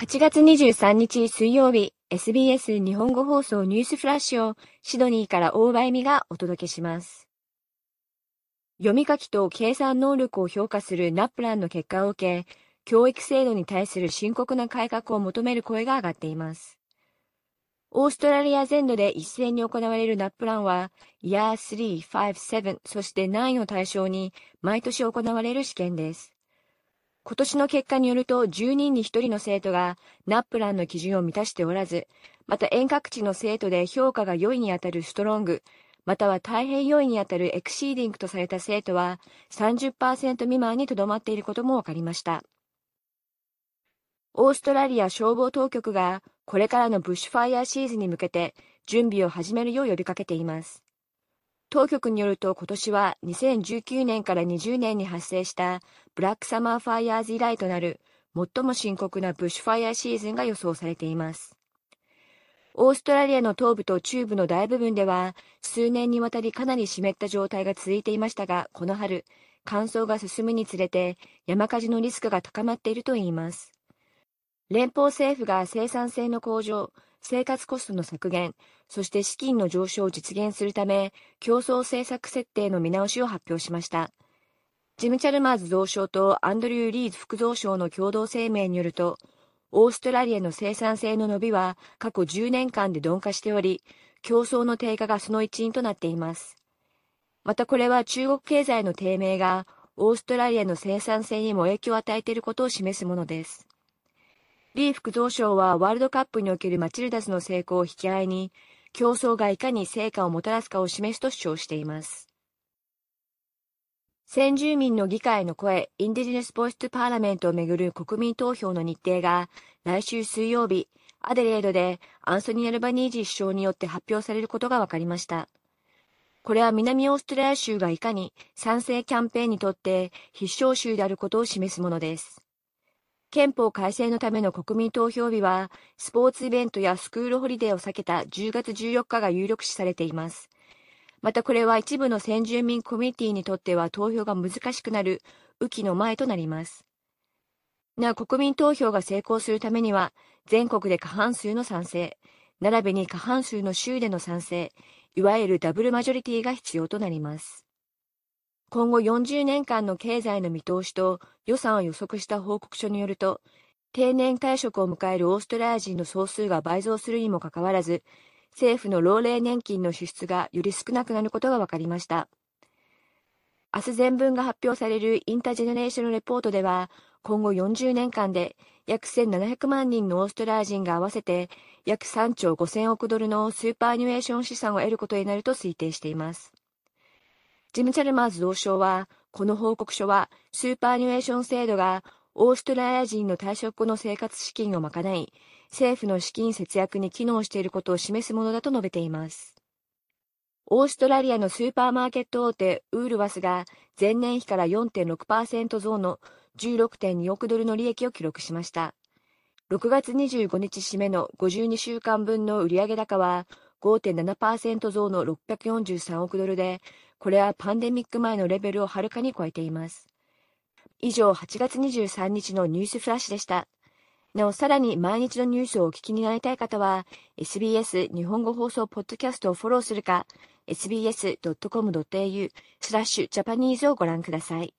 8月23日水曜日、SBS 日本語放送ニュースフラッシュをシドニーから大場恵美がお届けします。読み書きと計算能力を評価するナップランの結果を受け、教育制度に対する深刻な改革を求める声が上がっています。オーストラリア全土で一斉に行われるナップランは、イヤー3、5、7、そして9を対象に毎年行われる試験です。今年の結果によると10人に1人の生徒が NAPLAN の基準を満たしておらず、また遠隔地の生徒で評価が良いにあたる Strong、または大変良いにあたる Exceeding とされた生徒は30%未満にとどまっていることも分かりました。オーストラリア消防当局がこれからの bushfire season に向けて準備を始めるよう呼びかけています。当局によると今年は2019年から20年に発生したブラックサマーファイヤーズ以来となる最も深刻なブッシュファイヤーシーズンが予想されています。オーストラリアの東部と中部の大部分では数年にわたりかなり湿った状態が続いていましたが、この春、乾燥が進むにつれて山火事のリスクが高まっているといいます。連邦政府が生産性の向上、生活コストの削減、そして資金の上昇を実現するため、競争政策設定の見直しを発表しました。ジム・チャルマーズ増相とアンドリュー・リーズ副増相の共同声明によると、オーストラリアの生産性の伸びは過去10年間で鈍化しており、競争の低下がその一因となっています。またこれは中国経済の低迷がオーストラリアの生産性にも影響を与えていることを示すものです。リー副増相はワールドカップにおけるマチルダスの成功を引き合いに、競争がいかに成果をもたらすかを示すと主張しています。先住民の議会の声、インディジネス・ボイス・トゥ・パーラメントをめぐる国民投票の日程が、来週水曜日、アデレードでアンソニー・アルバニージー首相によって発表されることが分かりました。これは南オーストラリア州がいかに賛成キャンペーンにとって必勝州であることを示すものです。憲法改正のための国民投票日は、スポーツイベントやスクールホリデーを避けた10月14日が有力視されています。またこれは一部の先住民コミュニティにとっては投票が難しくなる雨季の前となります。なお国民投票が成功するためには、全国で過半数の賛成、並びに過半数の州での賛成、いわゆるダブルマジョリティが必要となります。今後40年間の経済の見通しと予算を予測した報告書によると、定年退職を迎えるオーストラリア人の総数が倍増するにもかかわらず、政府の老齢年金の支出がより少なくなることが分かりました。明日全文が発表されるインタージェネレーションレポートでは、今後40年間で約1700万人のオーストラリア人が合わせて約3兆5000億ドルのスーパーニュエーション資産を得ることになると推定しています。ジム・チャルマーズ同相は、この報告書は、スーパーニュエーション制度が、オーストラリア人の退職後の生活資金を賄い、政府の資金節約に機能していることを示すものだと述べています。オーストラリアのスーパーマーケット大手ウールワスが前年比から4.6%増の16.2億ドルの利益を記録しました。6月25日締めの52週間分の売上高は5.7%増の643億ドルで、これはパンデミック前のレベルをはるかに超えています。以上、8月23日のニュースフラッシュでした。なお、さらに毎日のニュースをお聞きになりたい方は、SBS 日本語放送ポッドキャストをフォローするか、sbs.com.au スラッシュジャパニーズをご覧ください。